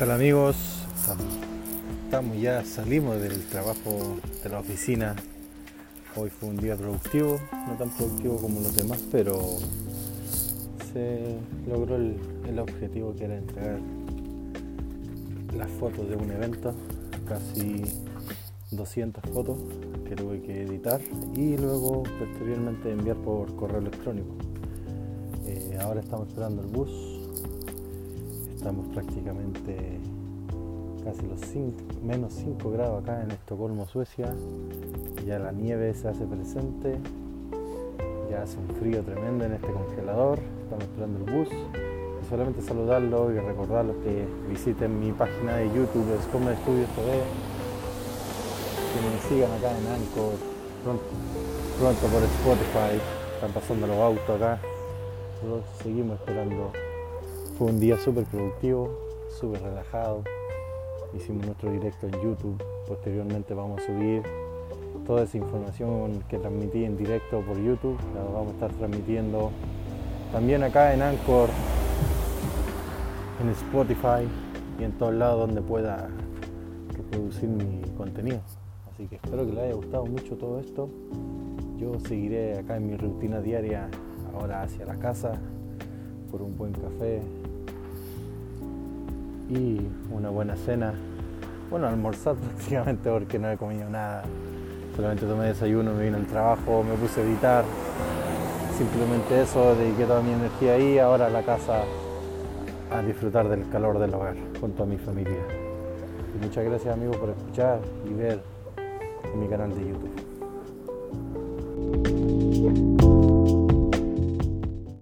tal amigos? Estamos ya, salimos del trabajo de la oficina. Hoy fue un día productivo, no tan productivo como los demás, pero se logró el, objetivo que era entregar las fotos de un evento, casi 200 fotos que tuve que editar y luego posteriormente enviar por correo electrónico. Eh, ahora estamos esperando el bus, estamos prácticamente casi los menos 5 grados acá en Estocolmo, Suecia, ya la nieve se hace presente, ya hace un frío tremendo en este congelador, estamos esperando el bus. Solamente saludarlos y recordarlos que visiten mi página de YouTube, Escomer Studios TV, que me sigan acá en Anchor, pronto, pronto por Spotify, están pasando los autos acá, seguimos esperando. Fue un día súper productivo, súper relajado, hicimos nuestro directo en YouTube, posteriormente vamos a subir toda esa información que transmití en directo por YouTube, la vamos a estar transmitiendo también acá en Anchor, en Spotify y en todos lados donde pueda reproducir mi contenido. Así que espero que les haya gustado mucho todo esto. Yo seguiré acá en mi rutina diaria, ahora hacia la casa, por un buen café y una buena cena. Bueno, almorzar prácticamente porque no he comido nada. Solamente tomé desayuno, me vine al trabajo, me puse a editar simplemente eso, dediqué toda mi energía ahí, ahora a la casa a disfrutar del calor del hogar junto a mi familia. Y muchas gracias amigos por escuchar y ver en mi canal de YouTube.